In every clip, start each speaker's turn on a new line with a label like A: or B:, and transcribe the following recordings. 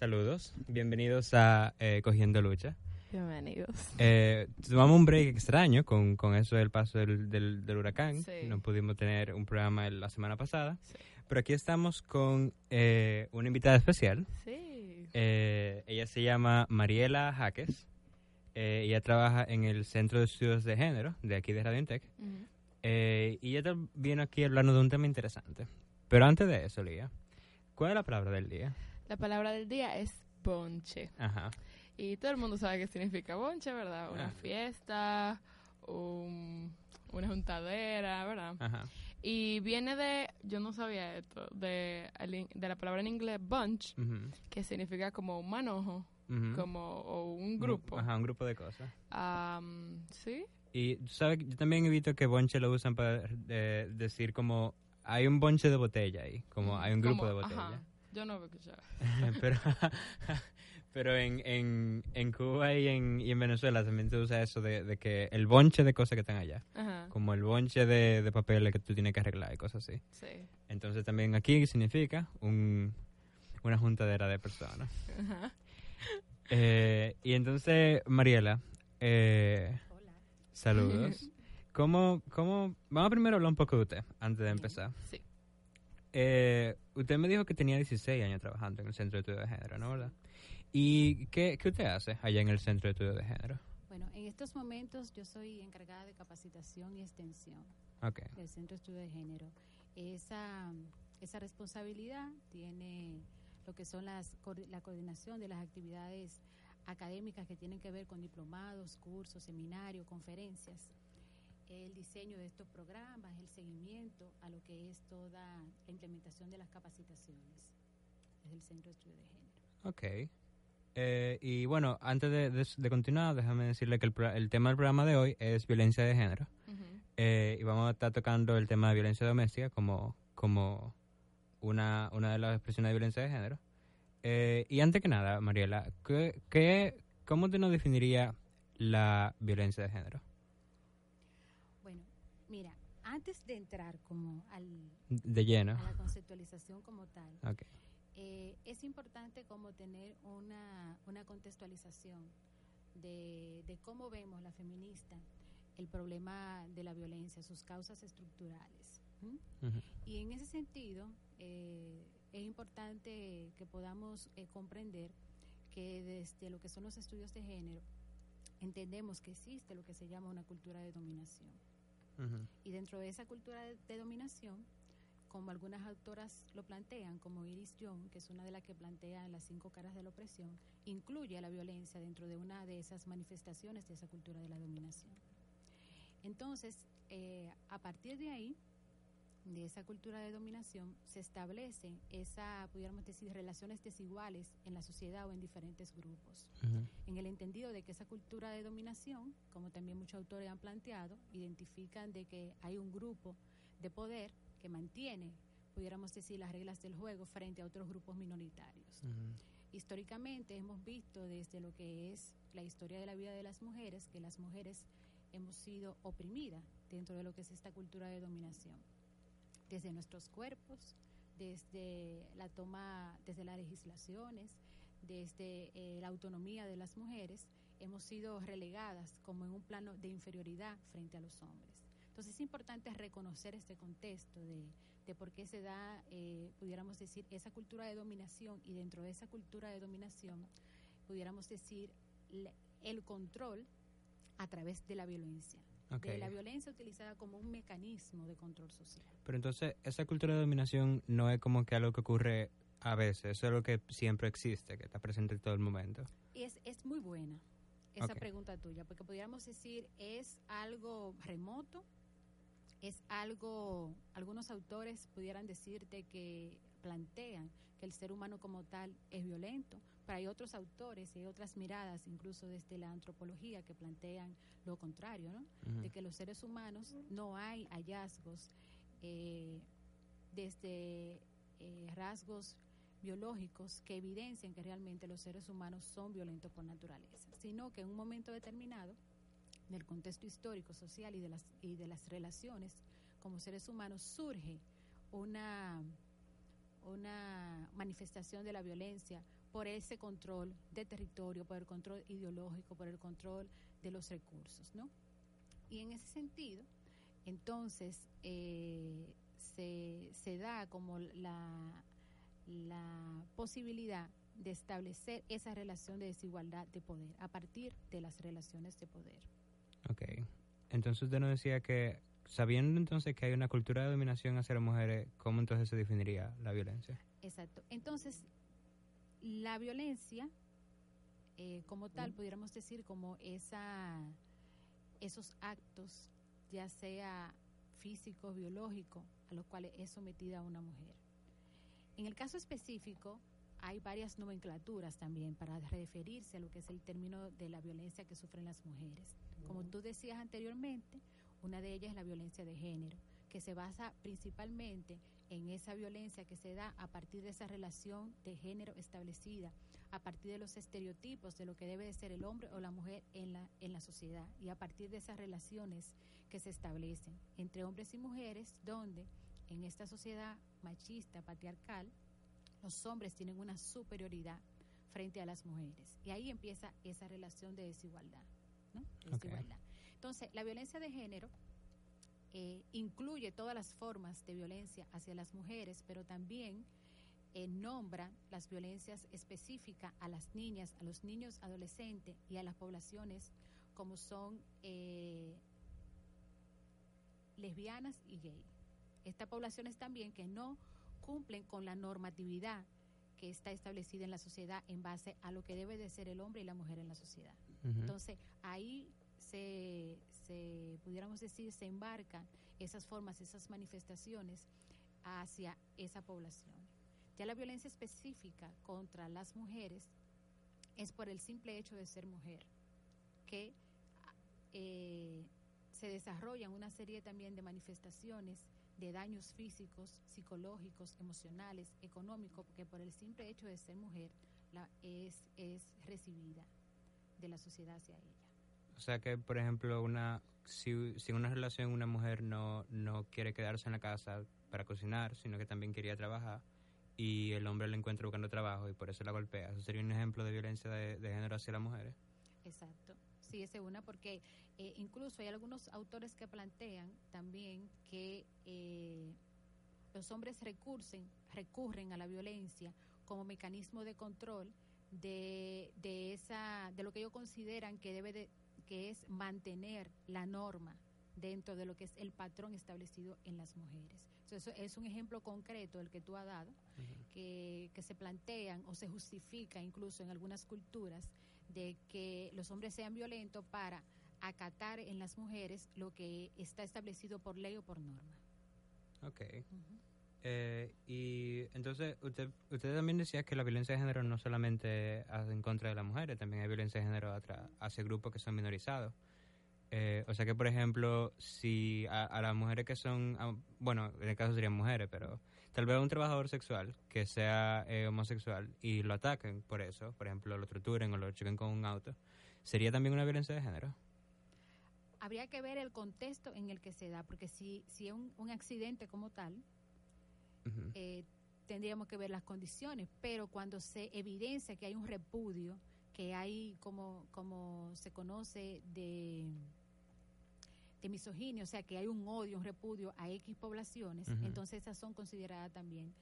A: Saludos, bienvenidos a eh, Cogiendo Lucha.
B: Bienvenidos.
A: Eh, tomamos un break extraño con, con eso del paso del, del, del huracán.
B: Sí.
A: No pudimos tener un programa la semana pasada.
B: Sí.
A: Pero aquí estamos con eh, una invitada especial.
B: Sí.
A: Eh, ella se llama Mariela Jaques. Eh, ella trabaja en el Centro de Estudios de Género de aquí de Radio Intec. Eh, y ella viene aquí hablando de un tema interesante. Pero antes de eso, Lía, ¿cuál es la palabra del día?
B: La palabra del día es bonche.
A: Ajá.
B: Y todo el mundo sabe qué significa bonche, ¿verdad? Una fiesta, un- una juntadera, ¿verdad?
A: Ajá.
B: Y viene de, yo no sabía esto, de, la palabra en inglés bunch, que significa como un manojo, como o un grupo.
A: Ajá, un grupo de cosas.
B: Am, ¿Sí?
A: Y sabes, que yo también he visto que bonche lo usan para eh, decir como hay un bonche de botella ahí, como hay un grupo
B: Como-
A: de botella.
B: ajá. Yo no lo he escuchado.
A: pero pero en, en, en Cuba y en, y en Venezuela también se usa eso de, de que el bonche de cosas que están allá,
B: Ajá.
A: como el bonche de, de papeles que tú tienes que arreglar y cosas así.
B: Sí.
A: Entonces también aquí significa un, una juntadera de personas.
B: Ajá.
A: Eh, y entonces, Mariela, eh, saludos. ¿Cómo, cómo, vamos primero a hablar un poco de usted, antes de empezar.
B: Sí.
A: Eh, usted me dijo que tenía 16 años trabajando en el Centro de Estudios de Género, ¿no verdad? ¿Y qué, qué usted hace allá en el Centro de Estudios de Género?
C: Bueno, en estos momentos yo soy encargada de capacitación y extensión del Centro de Estudio de Género. Esa, esa responsabilidad tiene lo que son las, la coordinación de las actividades académicas que tienen que ver con diplomados, cursos, seminarios, conferencias, el diseño de estos programas, el seguimiento a lo que es toda la implementación de las capacitaciones desde el Centro de Estudio de Género.
A: Ok. Eh, y bueno, antes de, de- de continuar, déjame decirle que el, el tema del programa de hoy es violencia de género. Eh, y vamos a estar tocando el tema de violencia doméstica como, como una, una de las expresiones de violencia de género. Eh, y antes que nada, Mariela, ¿qué, qué, ¿cómo te nos definiría la violencia de género?
C: Mira, antes de entrar como al,
A: De lleno.
C: a la conceptualización como tal, eh, es importante como tener una, una contextualización de, de cómo vemos la feminista el problema de la violencia, sus causas estructurales. Y en ese sentido, eh, es importante que podamos eh, comprender que desde lo que son los estudios de género, entendemos que existe lo que se llama una cultura de dominación.
A: Ujú.
C: Y dentro de esa cultura de, de dominación, como algunas autoras lo plantean, como Iris Young, que es una de las que plantea las cinco caras de la opresión, incluye a la violencia dentro de una de esas manifestaciones de esa cultura de la dominación. Entonces, eh, a partir de ahí, de esa cultura de dominación, se establecen esa, pudiéramos decir, relaciones desiguales en la sociedad o en diferentes grupos en el entendido de que esa cultura de dominación, como también muchos autores han planteado, identifican de que hay un grupo de poder que mantiene, pudiéramos decir, las reglas del juego frente a otros grupos minoritarios. Históricamente hemos visto desde lo que es la historia de la vida de las mujeres que las mujeres hemos sido oprimidas dentro de lo que es esta cultura de dominación. Desde nuestros cuerpos, desde la toma, desde las legislaciones, desde eh, la autonomía de las mujeres, hemos sido relegadas como en un plano de inferioridad frente a los hombres. Entonces es importante reconocer este contexto de, de por qué se da, eh, pudiéramos decir, esa cultura de dominación y dentro de esa cultura de dominación, pudiéramos decir, el control a través de la violencia.
A: Ok.
C: De la violencia utilizada como un mecanismo de control social.
A: Pero entonces, esa cultura de dominación no es como que algo que ocurre a veces, eso es algo que siempre existe, que está presente en todo el momento.
C: Y es, es muy buena esa
A: Ok.
C: pregunta tuya, porque podríamos decir, es algo remoto, es algo, algunos autores pudieran decirte que plantean que el ser humano como tal es violento, pero hay otros autores y hay otras miradas, incluso desde la antropología, que plantean lo contrario, ¿no? De que los seres humanos no hay hallazgos eh, desde eh, rasgos biológicos que evidencian que realmente los seres humanos son violentos por naturaleza, sino que en un momento determinado del contexto histórico, social y de las, y de las relaciones como seres humanos surge una, una manifestación de la violencia por ese control de territorio, por el control ideológico, por el control de los recursos, ¿no? Y en ese sentido, entonces, eh, se, se da como la, la posibilidad de establecer esa relación de desigualdad de poder a partir de las relaciones de poder.
A: Ok. Entonces usted nos decía que, sabiendo entonces que hay una cultura de dominación hacia las mujeres, ¿cómo entonces se definiría la violencia?
C: Exacto. Entonces, la violencia, eh, como tal, pudiéramos decir como esa, esos actos, ya sea físico, biológico, a los cuales es sometida una mujer. En el caso específico, hay varias nomenclaturas también para referirse a lo que es el término de la violencia que sufren las mujeres. Como tú decías anteriormente, una de ellas es la violencia de género, que se basa principalmente en esa violencia que se da a partir de esa relación de género establecida, a partir de los estereotipos de lo que debe de ser el hombre o la mujer en la, en la sociedad y a partir de esas relaciones que se establecen entre hombres y mujeres, donde en esta sociedad machista, patriarcal, los hombres tienen una superioridad frente a las mujeres. Y ahí empieza esa relación de desigualdad. Entonces, la violencia de género eh, incluye todas las formas de violencia hacia las mujeres, pero también eh, nombra las violencias específicas a las niñas, a los niños adolescentes y a las poblaciones como son eh, lesbianas y gay. Estas poblaciones también que no cumplen con la normatividad que está establecida en la sociedad en base a lo que debe de ser el hombre y la mujer en la sociedad. Entonces, ahí se, se, pudiéramos decir, se embarcan esas formas, esas manifestaciones hacia esa población. Ya la violencia específica contra las mujeres es por el simple hecho de ser mujer, que eh, se desarrollan una serie también de manifestaciones de daños físicos, psicológicos, emocionales, económicos, porque por el simple hecho de ser mujer la, es, es recibida de la sociedad hacia ella.
A: O sea que, por ejemplo, una si, si una relación una mujer no, no quiere quedarse en la casa para cocinar, sino que también quería trabajar, y el hombre la encuentra buscando trabajo y por eso la golpea, ¿eso sería un ejemplo de violencia de, género hacia las mujeres?
C: Exacto. Sí, es una, porque eh, incluso hay algunos autores que plantean también que eh, los hombres recursen, recurren a la violencia como mecanismo de control de, de, esa, de lo que ellos consideran que debe de, que es mantener la norma dentro de lo que es el patrón establecido en las mujeres. Entonces, eso es un ejemplo concreto el que tú has dado, que, que se plantean o se justifica incluso en algunas culturas de que los hombres sean violentos para acatar en las mujeres lo que está establecido por ley o por norma.
A: Ok. Eh, y entonces, usted, usted también decía que la violencia de género no solamente hace en contra de las mujeres, también hay violencia de género hacia grupos que son minorizados. Eh, o sea que, por ejemplo, si a, las mujeres que son, bueno, en el caso serían mujeres, pero tal vez un trabajador sexual que sea eh, homosexual y lo ataquen por eso, por ejemplo, lo torturen o lo choquen con un auto, ¿sería también una violencia de género?
C: Habría que ver el contexto en el que se da, porque si, si es un accidente como tal, Eh, tendríamos que ver las condiciones, pero cuando se evidencia que hay un repudio, que hay como, como se conoce de, de misoginia, o sea, que hay un odio, un repudio a X poblaciones, entonces esas son consideradas también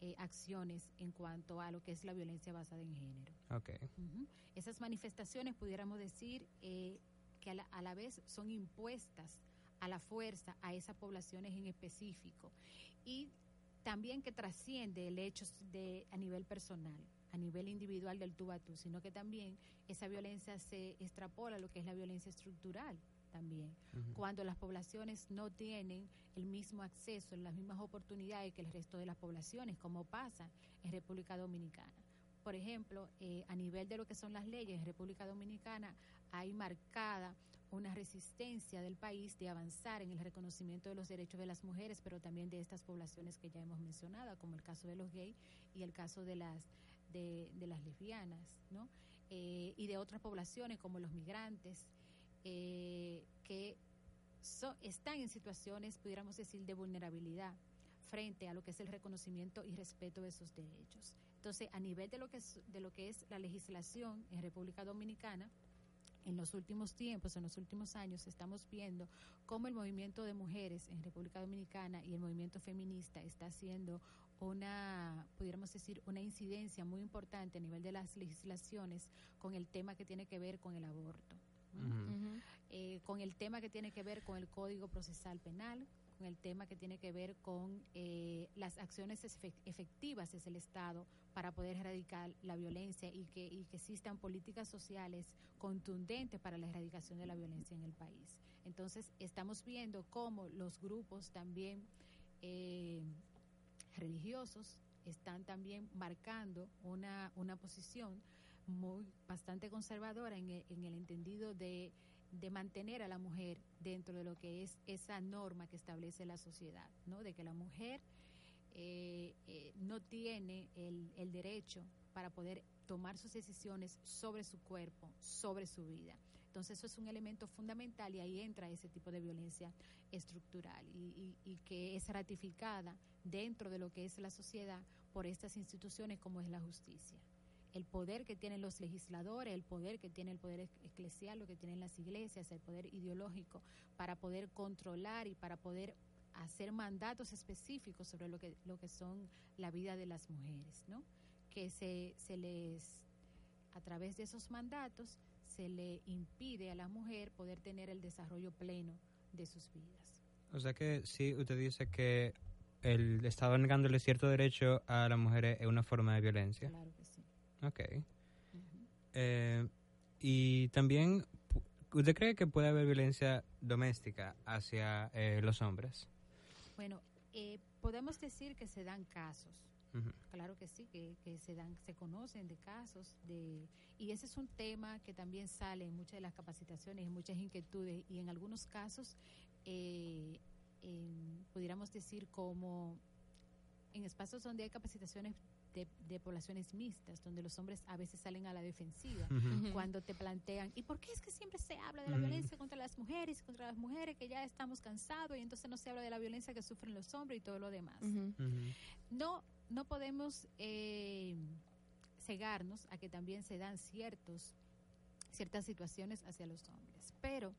C: eh, acciones en cuanto a lo que es la violencia basada en género.
A: Ok.
C: Ujú. Esas manifestaciones, pudiéramos decir, eh, que a la, a la vez son impuestas a la fuerza a esas poblaciones en específico y también que trasciende el hecho de, a nivel personal, a nivel individual del tú a tú, sino que también esa violencia se extrapola a lo que es la violencia estructural también. Cuando las poblaciones no tienen el mismo acceso, las mismas oportunidades que el resto de las poblaciones, como pasa en República Dominicana. Por ejemplo, eh, a nivel de lo que son las leyes en República Dominicana, hay marcada una resistencia del país de avanzar en el reconocimiento de los derechos de las mujeres, pero también de estas poblaciones que ya hemos mencionado, como el caso de los gays y el caso de las de, las lesbianas, ¿no? Eh, y de otras poblaciones como los migrantes, eh, que están en situaciones, pudiéramos decir, de vulnerabilidad frente a lo que es el reconocimiento y respeto de sus derechos. Entonces, a nivel de lo que es, de lo que es la legislación en República Dominicana, en los últimos tiempos, en los últimos años, estamos viendo cómo el movimiento de mujeres en República Dominicana y el movimiento feminista está haciendo una, pudiéramos decir, una incidencia muy importante a nivel de las legislaciones con el tema que tiene que ver con el aborto. eh, con el tema que tiene que ver con el Código Procesal Penal, con el tema que tiene que ver con eh, las acciones efe- efectivas desde el Estado para poder erradicar la violencia y que, y que existan políticas sociales contundentes para la erradicación de la violencia en el país. Entonces, estamos viendo cómo los grupos también eh, religiosos están también marcando una, una posición muy bastante conservadora en en el entendido de, de mantener a la mujer dentro de lo que es esa norma que establece la sociedad, ¿no? De que la mujer eh, eh, no tiene el, el derecho para poder tomar sus decisiones sobre su cuerpo, sobre su vida. Entonces eso es un elemento fundamental y ahí entra ese tipo de violencia estructural y, y- y que es ratificada dentro de lo que es la sociedad por estas instituciones como es la justicia el poder que tienen los legisladores, el poder que tiene el poder ec- eclesial, lo que tienen las iglesias, el poder ideológico, para poder controlar y para poder hacer mandatos específicos sobre lo que, lo que son la vida de las mujeres, ¿no? Que se, se les, a través de esos mandatos, se le impide a la mujer poder tener el desarrollo pleno de sus vidas.
A: O sea que sí, usted dice que el Estado negándole cierto derecho a las mujeres es una forma de violencia.
C: Claro que sí.
A: Ok. Eh, y también, ¿usted cree que puede haber violencia doméstica hacia eh, los hombres?
C: Bueno, eh, podemos decir que se dan casos. Claro que sí, que, que se dan, se conocen de casos de y ese es un tema que también sale en muchas de las capacitaciones, en muchas inquietudes y en algunos casos eh, en- pudiéramos decir como en espacios donde hay capacitaciones de, de poblaciones mixtas, donde los hombres a veces salen a la defensiva cuando te plantean, ¿y por qué es que siempre se habla de la violencia contra las mujeres, contra las mujeres que ya estamos cansados y entonces no se habla de la violencia que sufren los hombres y todo lo demás? No, no podemos eh, cegarnos a que también se dan ciertos, ciertas situaciones hacia los hombres. Pero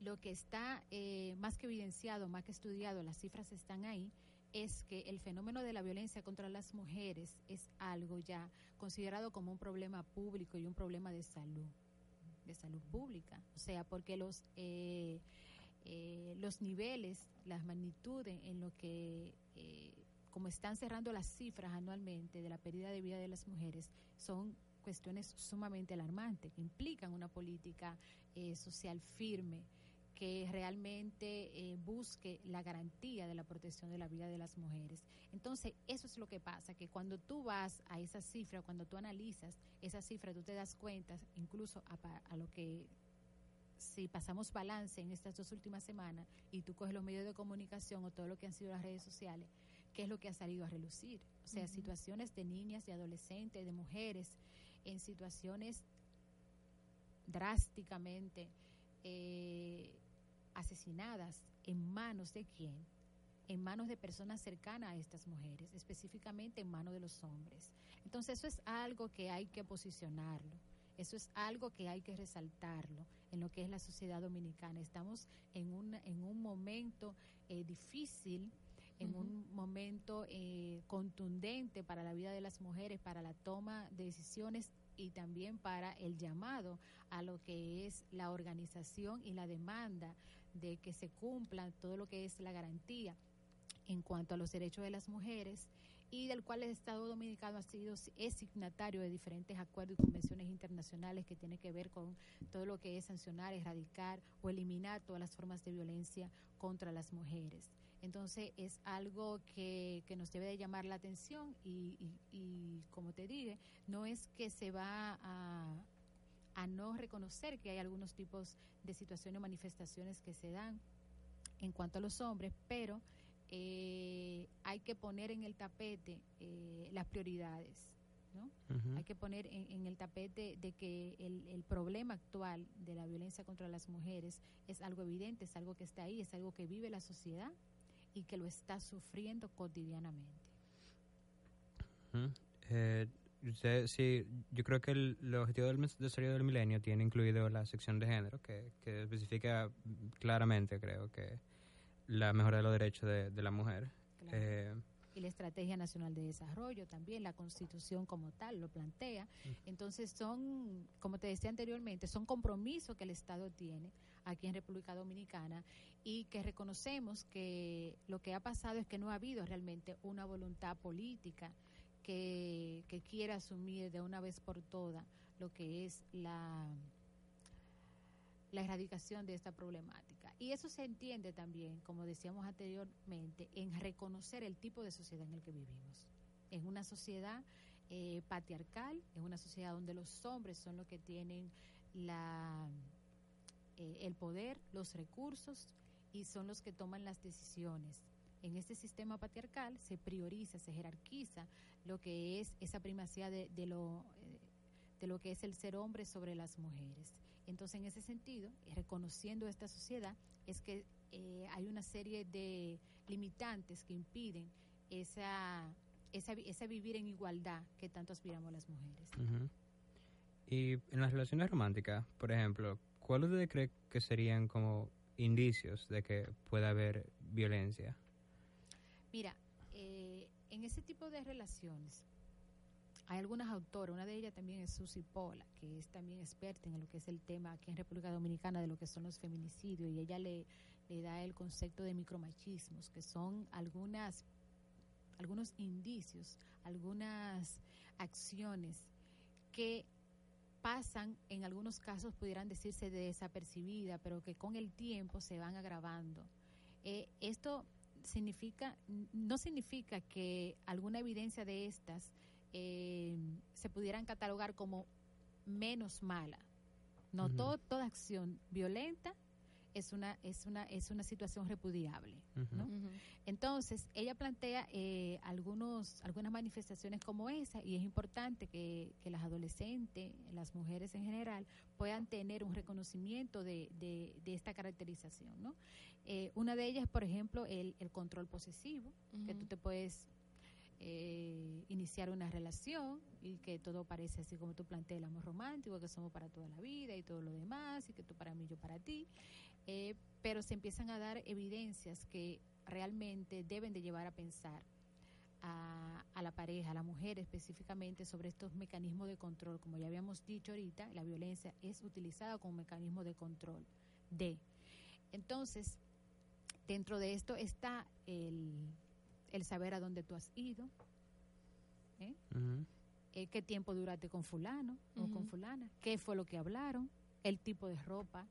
C: lo que está eh, más que evidenciado, más que estudiado, las cifras están ahí, es que el fenómeno de la violencia contra las mujeres es algo ya considerado como un problema público y un problema de salud, de salud pública. O sea, porque los, eh, eh, los niveles, las magnitudes en lo que, eh, como están cerrando las cifras anualmente de la pérdida de vida de las mujeres, son cuestiones sumamente alarmantes, que implican una política social firme que realmente eh, busque la garantía de la protección de la vida de las mujeres. Entonces, eso es lo que pasa, que cuando tú vas a esa cifra, cuando tú analizas esa cifra, tú te das cuenta, incluso a, lo que si pasamos balance en estas dos últimas semanas y tú coges los medios de comunicación o todo lo que han sido las redes sociales, ¿qué es lo que ha salido a relucir? O sea, situaciones de niñas, de adolescentes, de mujeres en situaciones drásticamente eh, asesinadas en manos de quién? En manos de personas cercanas a estas mujeres, específicamente en manos de los hombres. Entonces eso es algo que hay que posicionarlo, eso es algo que hay que resaltarlo en lo que es la sociedad dominicana. Estamos en un, en un momento eh, difícil, en un momento eh, contundente para la vida de las mujeres, para la toma de decisiones y también para el llamado a lo que es la organización y la demanda de que se cumpla todo lo que es la garantía en cuanto a los derechos de las mujeres y del cual el Estado Dominicano ha sido es signatario de diferentes acuerdos y convenciones internacionales que tiene que ver con todo lo que es sancionar, erradicar o eliminar todas las formas de violencia contra las mujeres. Entonces es algo que, que nos debe de llamar la atención y, y, y como te dije, no es que se va a, a no reconocer que hay algunos tipos de situaciones o manifestaciones que se dan en cuanto a los hombres, pero eh, hay que poner en el tapete eh, las prioridades. ¿no? Hay que poner en, en el tapete de que el, el problema actual de la violencia contra las mujeres es algo evidente, es algo que está ahí, es algo que vive la sociedad y que lo está sufriendo cotidianamente.
A: Eh, usted, sí, yo creo que el, el objetivo del desarrollo del milenio tiene incluido la sección de género, que, que especifica mm, claramente, creo que, la mejora de los derechos de, de la mujer.
C: Claro.
A: Eh,
C: y la Estrategia Nacional de Desarrollo también, la Constitución como tal lo plantea. Entonces son, como te decía anteriormente, son compromisos que el Estado tiene aquí en República Dominicana y que reconocemos que lo que ha pasado es que no ha habido realmente una voluntad política que, que quiera asumir de una vez por todas lo que es la la erradicación de esta problemática. Y eso se entiende también, como decíamos anteriormente, en reconocer el tipo de sociedad en el que vivimos. Es una sociedad eh, patriarcal, es una sociedad donde los hombres son los que tienen la, eh, el poder, los recursos y son los que toman las decisiones. En este sistema patriarcal se prioriza, se jerarquiza lo que es esa primacía de, lo, eh, de lo que es el ser hombre sobre las mujeres. Entonces, en ese sentido, reconociendo esta sociedad, es que eh, hay una serie de limitantes que impiden esa, esa, esa vivir en igualdad que tanto aspiramos las mujeres.
A: Y en las relaciones románticas, por ejemplo, ¿cuáles usted cree que serían como indicios de que pueda haber violencia?
C: Mira, eh, en ese tipo de relaciones hay algunas autoras, una de ellas también es Susi Pola, que es también experta en lo que es el tema aquí en República Dominicana de lo que son los feminicidios, y ella le, le da el concepto de micromachismos, que son algunas algunos indicios, algunas acciones que pasan, en algunos casos pudieran decirse de desapercibida, pero que con el tiempo se van agravando. Eh, esto significa, no significa que alguna evidencia de estas eh, se pudieran catalogar como menos mala. No, todo, toda acción violenta es una, es una, es una situación repudiable. ¿no? Entonces, ella plantea eh, algunos, algunas manifestaciones como esa y es importante que, que las adolescentes, las mujeres en general, puedan tener un reconocimiento de, de, de esta caracterización. ¿no? Eh, una de ellas, por ejemplo, el, el control posesivo, que tú te puedes eh, iniciar una relación y que todo parece así como tú planteas el amor romántico, que somos para toda la vida y todo lo demás, y que tú para mí, yo para ti, eh, pero se empiezan a dar evidencias que realmente deben de llevar a pensar a, a la pareja, a la mujer específicamente, sobre estos mecanismos de control. Como ya habíamos dicho ahorita, la violencia es utilizada como mecanismo de control de. Entonces, dentro de esto está el, el saber a dónde tú has ido, ¿eh? Eh, qué tiempo duraste con fulano o con fulana, qué fue lo que hablaron, el tipo de ropa,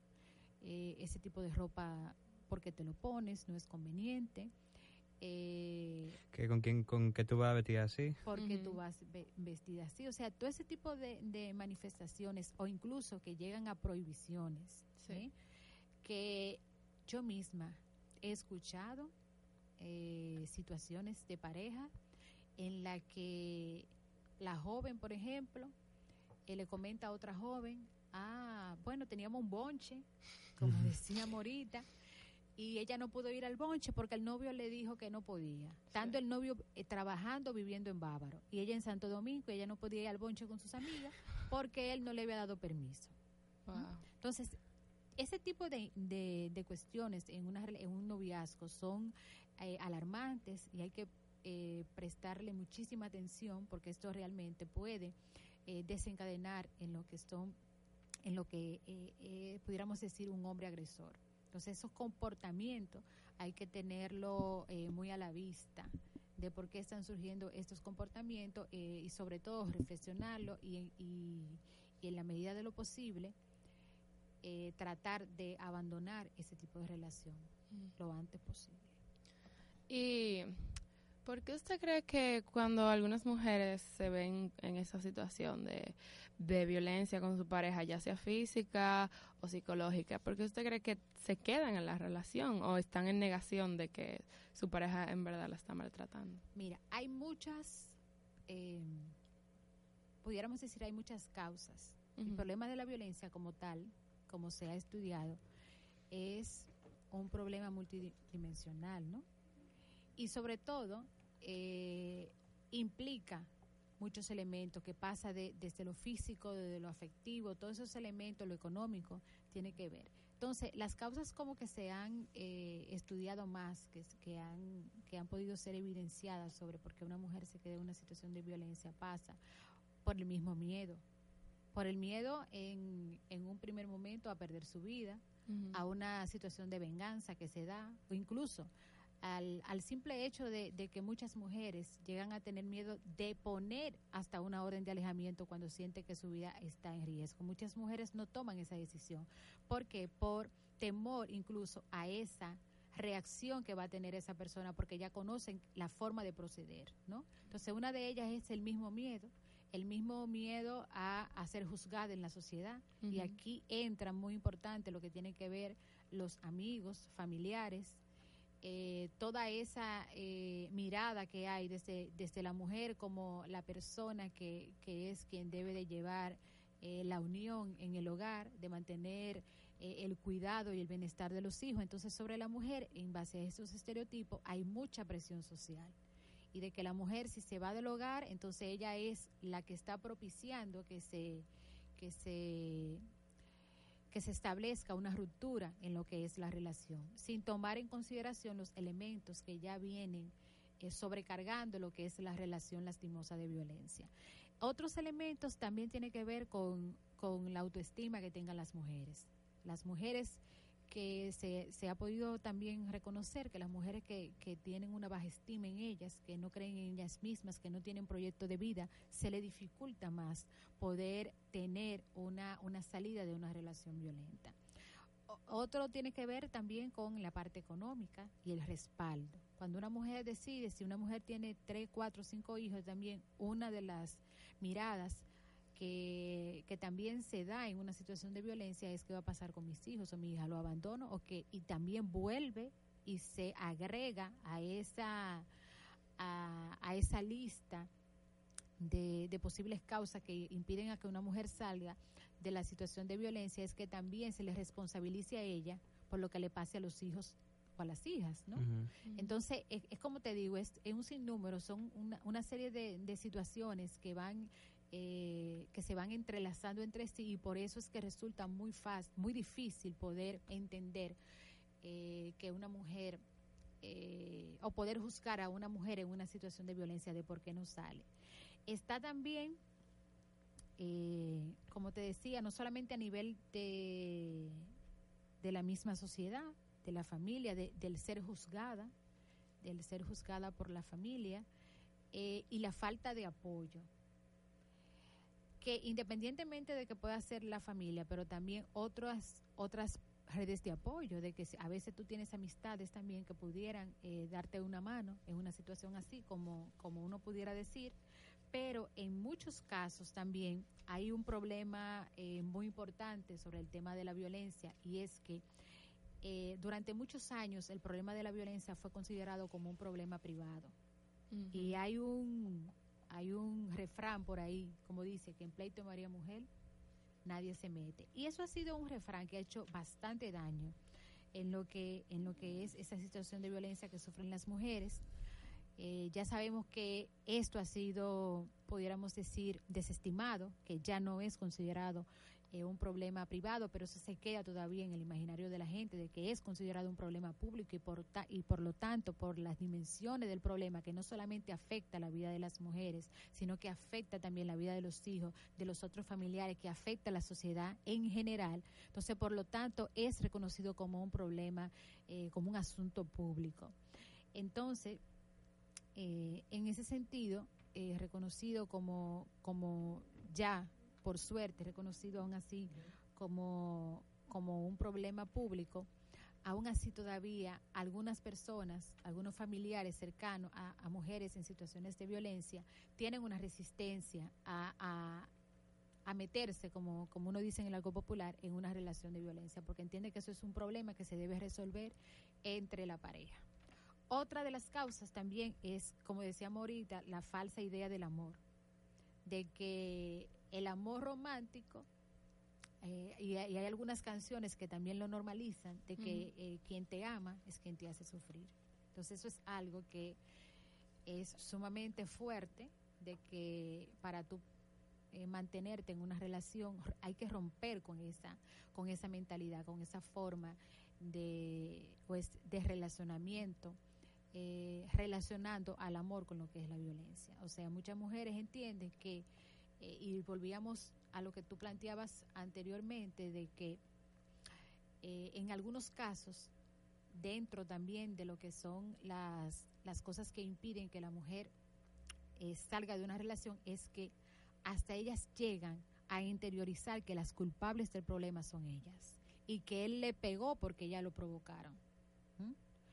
C: eh, ese tipo de ropa porque te lo pones, no es conveniente, eh,
A: que con quién con que tú vas vestida así
C: porque tú
B: Ujú.
C: vas ve- vestida así, o sea, todo ese tipo de, de manifestaciones o incluso que llegan a prohibiciones,
B: Sí.
C: que yo misma he escuchado eh, situaciones de pareja en la que la joven, por ejemplo, eh, le comenta a otra joven, ah, bueno, teníamos un bonche, como decía Morita, y ella no pudo ir al bonche porque el novio le dijo que no podía. Estando el novio eh, trabajando, viviendo en Bávaro, y ella en Santo Domingo, ella no podía ir al bonche con sus amigas porque él no le había dado permiso.
B: Wow.
C: Entonces, ese tipo de, de- de cuestiones en, una, en un noviazgo son eh, alarmantes y hay que eh, prestarle muchísima atención porque esto realmente puede eh, desencadenar en lo que son, en lo que eh, eh, pudiéramos decir un hombre agresor. Entonces, esos comportamientos hay que tenerlo eh, muy a la vista de por qué están surgiendo estos comportamientos eh, y sobre todo reflexionarlo y, y, y, en la medida de lo posible eh, tratar de abandonar ese tipo de relación mm. lo antes posible.
B: Y ¿Por qué usted cree que cuando algunas mujeres se ven en esa situación de, de, violencia con su pareja, ya sea física o psicológica, ¿por qué usted cree que se quedan en la relación o están en negación de que su pareja en verdad la está maltratando?
C: Mira, hay muchas, eh, pudiéramos decir, hay muchas causas. El problema de la violencia como tal, como se ha estudiado, es un problema multidimensional, ¿no? Y sobre todo eh, implica muchos elementos que pasa de, desde lo físico, desde lo afectivo, todos esos elementos, lo económico, tiene que ver. Entonces, las causas como que se han eh, estudiado más, que, que, han, que han podido ser evidenciadas sobre por qué una mujer se queda en una situación de violencia pasa por el mismo miedo, por el miedo en, en un primer momento a perder su vida, a una situación de venganza que se da, o incluso al, al simple hecho de, que muchas mujeres llegan a tener miedo de poner hasta una orden de alejamiento cuando siente que su vida está en riesgo. Muchas mujeres no toman esa decisión. porque Por temor incluso a esa reacción que va a tener esa persona porque ya conocen la forma de proceder, ¿no? Entonces una de ellas es el mismo miedo, el mismo miedo a, ser juzgada en la sociedad y aquí entra muy importante lo que tiene que ver los amigos, familiares, eh, toda esa eh, mirada que hay desde, desde la mujer como la persona que, que es quien debe de llevar eh, la unión en el hogar, de mantener el cuidado y el bienestar de los hijos. Entonces, sobre la mujer, en base a estos estereotipos, hay mucha presión social. Y de que la mujer, si se va del hogar, entonces ella es la que está propiciando que se, que se que se establezca una ruptura en lo que es la relación, sin tomar en consideración los elementos que ya vienen eh, sobrecargando lo que es la relación lastimosa de violencia. Otros elementos también tienen que ver con, con la autoestima que tengan las mujeres. Las mujeres que se, se, ha podido también reconocer que las mujeres que, que, tienen una baja estima en ellas, que no creen en ellas mismas, que no tienen proyecto de vida, se le dificulta más poder tener una, una salida de una relación violenta. otro tiene que ver también con la parte económica y el respaldo. Cuando una mujer decide, si una mujer tiene tres, cuatro, cinco hijos, también una de las miradas que, que, también se da en una situación de violencia es qué va a pasar con mis hijos o mi hija lo abandono o que y también vuelve y se agrega a esa a, a esa lista de, de, posibles causas que impiden a que una mujer salga de la situación de violencia es que también se le responsabilice a ella por lo que le pase a los hijos o a las hijas, ¿no? Entonces, es, es, como te digo, es, es un sinnúmero, son una, una serie de, de situaciones que van eh, que se van entrelazando entre sí y por eso es que resulta muy fácil, muy difícil poder entender eh, que una mujer eh, o poder juzgar a una mujer en una situación de violencia de por qué no sale. Está también, como te decía, no solamente a nivel de, de la misma sociedad, de la familia, del ser juzgada, del ser juzgada por la familia y la falta de apoyo que independientemente de que pueda ser la familia, pero también otras otras redes de apoyo, de que a veces tú tienes amistades también que pudieran eh, darte una mano en una situación así, como, como uno pudiera decir, pero en muchos casos también hay un problema eh, muy importante sobre el tema de la violencia y es que eh, durante muchos años el problema de la violencia fue considerado como un problema privado. Y hay un, hay un refrán por ahí, como dice, que en pleito María Mujer nadie se mete. Y eso ha sido un refrán que ha hecho bastante daño en lo que, en lo que es esa situación de violencia que sufren las mujeres. Eh, ya sabemos que esto ha sido, pudiéramos decir, desestimado, que ya no es considerado eh, un problema privado, pero eso se queda todavía en el imaginario de la gente, de que es considerado un problema público y por, y por lo tanto, por las dimensiones del problema, que no solamente afecta la vida de las mujeres, sino que afecta también la vida de los hijos, de los otros familiares, que afecta a la sociedad en general. Entonces, por lo tanto, es reconocido como un problema, eh, como un asunto público. Entonces, eh, en ese sentido, eh, reconocido como, como ya, por suerte, reconocido aún así como, como un problema público, aún así todavía algunas personas, algunos familiares cercanos a, mujeres en situaciones de violencia, tienen una resistencia a, a, meterse, como, como uno dice en el algo popular, en una relación de violencia, porque entiende que eso es un problema que se debe resolver entre la pareja. Otra de las causas también es, como decíamos ahorita, la falsa idea del amor, de que el amor romántico, eh, y, hay, y, hay algunas canciones que también lo normalizan, de que uh -huh. eh, quien te ama es quien te hace sufrir. Entonces eso es algo que es sumamente fuerte, de que para tú eh, mantenerte en una relación hay que romper con esa, con esa mentalidad, con esa forma de, pues, de relacionamiento eh, relacionando al amor con lo que es la violencia. O sea, muchas mujeres entienden que, eh, y volvíamos a lo que tú planteabas anteriormente, de que eh, en algunos casos, dentro también de lo que son las, las cosas que impiden que la mujer eh, salga de una relación, es que hasta ellas llegan a interiorizar que las culpables del problema son ellas y que él le pegó porque ya lo provocaron.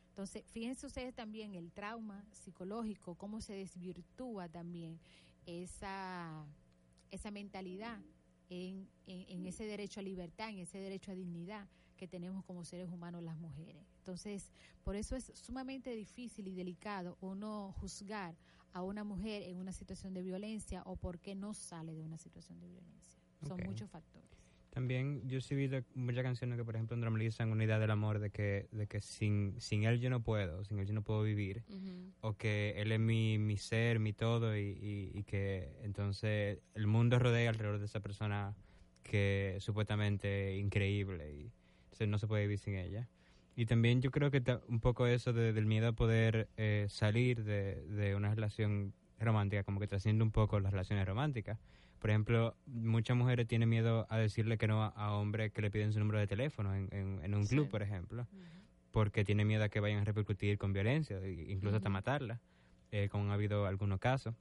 C: Entonces, fíjense ustedes también el trauma psicológico, cómo se desvirtúa también esa, esa mentalidad en, en, en, ese derecho a libertad, en ese derecho a dignidad que tenemos como seres humanos las mujeres. Entonces, por eso es sumamente difícil y delicado uno juzgar a una mujer en una situación de violencia o por qué no sale de una situación de violencia. Son okay. muchos factores.
A: También yo sí he visto muchas canciones que, por ejemplo, normalizan una idea del amor de que, de que sin, sin él yo no puedo, sin él yo no puedo vivir, uh -huh. o que él es mi, mi ser, mi todo, y, y, y, que entonces el mundo rodea alrededor de esa persona que es supuestamente increíble y entonces no se puede vivir sin ella. Y también yo creo que un poco eso de, del miedo a poder eh, salir de, de una relación romántica, como que trasciende un poco las relaciones románticas. Por ejemplo, muchas mujeres tienen miedo a decirle que no a, a hombres que le piden su número de teléfono en, en, en un club, sí. por ejemplo, uh -huh. porque tienen miedo a que vayan a repercutir con violencia, incluso uh -huh. hasta matarla, eh, como ha habido algunos casos.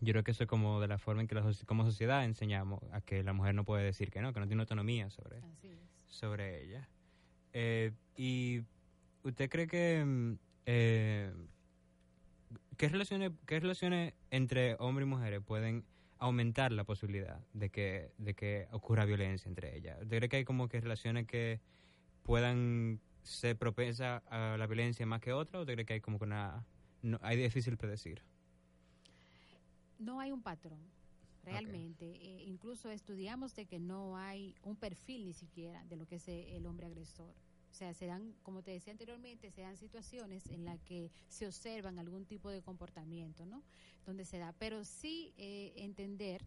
A: Yo creo que eso es como de la forma en que la, como sociedad enseñamos a que la mujer no puede decir que no, que no tiene autonomía sobre, sobre ella. Eh, ¿Y usted cree que... Eh, ¿qué, relaciones, ¿Qué relaciones entre hombres y mujeres pueden aumentar la posibilidad de que, de que ocurra violencia entre ellas? ¿Usted cree que hay como que relaciones que puedan ser propensas a la violencia más que otras? ¿O usted cree que hay como que una... No, hay difícil predecir?
C: No hay un patrón realmente. Okay. Eh, incluso estudiamos de que no hay un perfil ni siquiera de lo que es el hombre agresor. O sea, se dan, como te decía anteriormente, se dan situaciones en las que se observan algún tipo de comportamiento, ¿no? Donde se da, pero sí eh, entender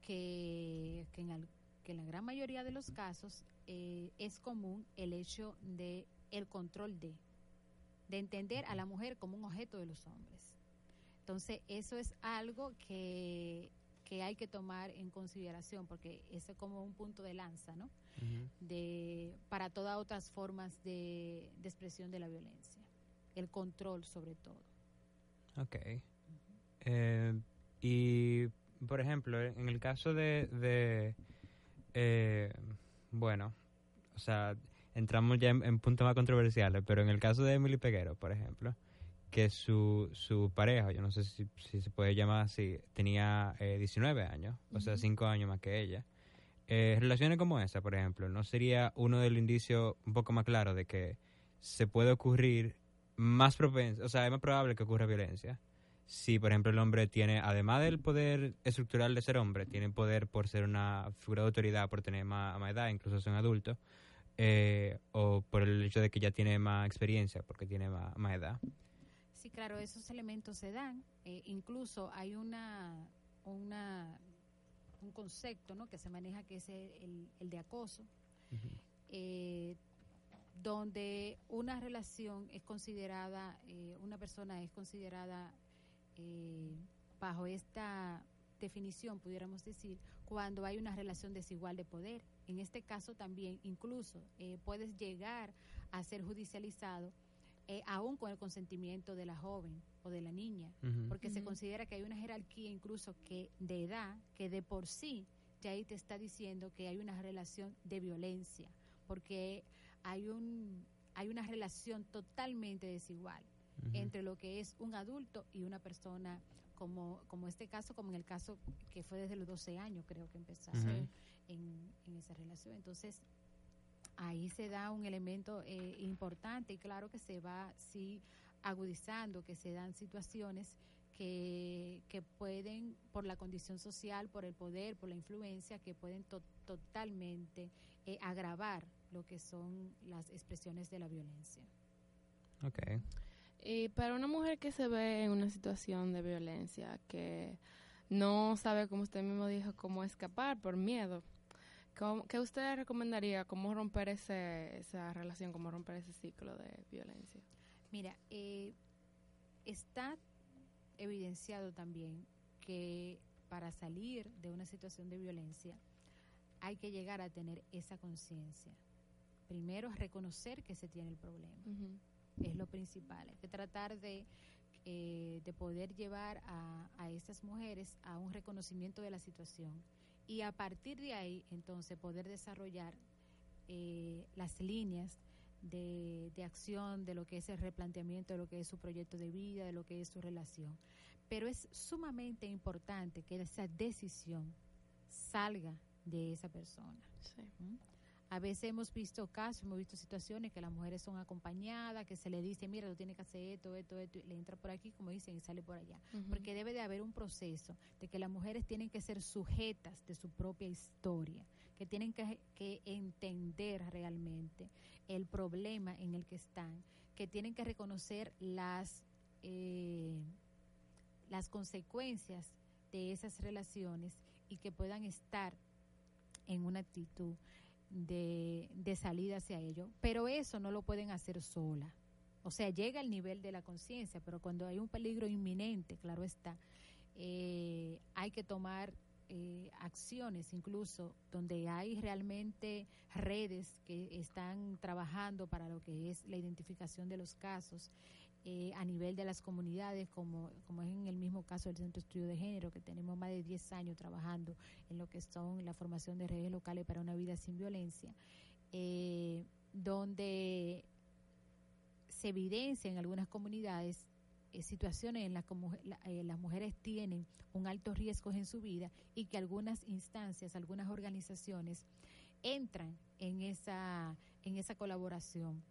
C: que, que, en que, en la gran mayoría de los casos eh, es común el hecho de el control de, de entender a la mujer como un objeto de los hombres. Entonces, eso es algo que que hay que tomar en consideración porque ese es como un punto de lanza, ¿no? Uh -huh. De para todas otras formas de, de, expresión de la violencia, el control sobre todo.
A: Ok. Uh -huh. eh, y por ejemplo, en el caso de, de eh, bueno, o sea, entramos ya en, en, puntos más controversiales, pero en el caso de Emily Peguero, por ejemplo, que su, su pareja, yo no sé si, si se puede llamar así, tenía eh, 19 años, uh -huh. o sea, 5 años más que ella. Eh, relaciones como esa, por ejemplo, ¿no sería uno de los indicios un poco más claros de que se puede ocurrir más propenso, o sea, es más probable que ocurra violencia si, por ejemplo, el hombre tiene, además del poder estructural de ser hombre, tiene poder por ser una figura de autoridad, por tener más, edad, incluso son adultos, eh, o por el hecho de que ya tiene más experiencia, porque tiene más, más edad.
C: Sí, claro, esos elementos se dan. Eh, incluso hay una, una un concepto ¿no? que se maneja que es el, el de acoso, uh -huh. eh, donde una relación es considerada, eh, una persona es considerada eh, bajo esta definición, pudiéramos decir, cuando hay una relación desigual de poder. En este caso también, incluso, puedes llegar a ser judicializado eh, aún con el consentimiento de la joven o de la niña, porque se considera que hay una jerarquía incluso que de edad que de por sí ya ahí te está diciendo que hay una relación de violencia, porque hay un hay una relación totalmente desigual entre lo que es un adulto y una persona como como este caso, como en el caso que fue desde los 12 años, creo que en, en esa relación. Entonces, ahí se da un elemento eh, importante y claro que se va sí agudizando, que se dan situaciones que, que pueden, por la condición social, por el poder, por la influencia, que pueden to- totalmente eh, agravar lo que son las expresiones de la violencia.
A: Ok.
B: Y para una mujer que se ve en una situación de violencia, que no sabe, como usted mismo dijo, cómo escapar por miedo, ¿cómo- ¿qué usted recomendaría? ¿Cómo romper ese, esa relación, cómo romper ese ciclo de violencia?
C: Mira, eh, está evidenciado también que para salir de una situación de violencia hay que llegar a tener esa conciencia. Primero, reconocer que se tiene el problema. Es lo principal. Hay que tratar de, eh, de poder llevar a, a estas mujeres a un reconocimiento de la situación y a partir de ahí entonces poder desarrollar eh, las líneas de, de acción de lo que es el replanteamiento de lo que es su proyecto de vida, de lo que es su relación. Pero es sumamente importante que esa decisión salga de esa persona.
B: Sí.
C: ¿Mm? A veces hemos visto casos, hemos visto situaciones que las mujeres son acompañadas, que se le dice, mira, tú tienes que hacer esto, esto, esto, y le entra por aquí, como dicen, y sale por allá. Porque debe de haber un proceso de que las mujeres tienen que ser sujetas de su propia historia, que tienen que, que entender realmente el problema en el que están, que tienen que reconocer las, eh, las consecuencias de esas relaciones y que puedan estar en una actitud de, de salida hacia ello. Pero eso no lo pueden hacer sola. O sea, llega al nivel de la conciencia, pero cuando hay un peligro inminente, claro está, eh, hay que tomar eh, acciones incluso donde hay realmente redes que están trabajando para lo que es la identificación de los casos eh, a nivel de las comunidades, como, como es en el mismo caso del Centro de Estudio de Género, que tenemos más de 10 años trabajando en lo que son la formación de redes locales para una vida sin violencia, eh, donde se evidencia en algunas comunidades eh, situaciones en las que la- eh, las mujeres tienen un alto riesgo en su vida y que algunas instancias, algunas organizaciones entran en esa, en esa colaboración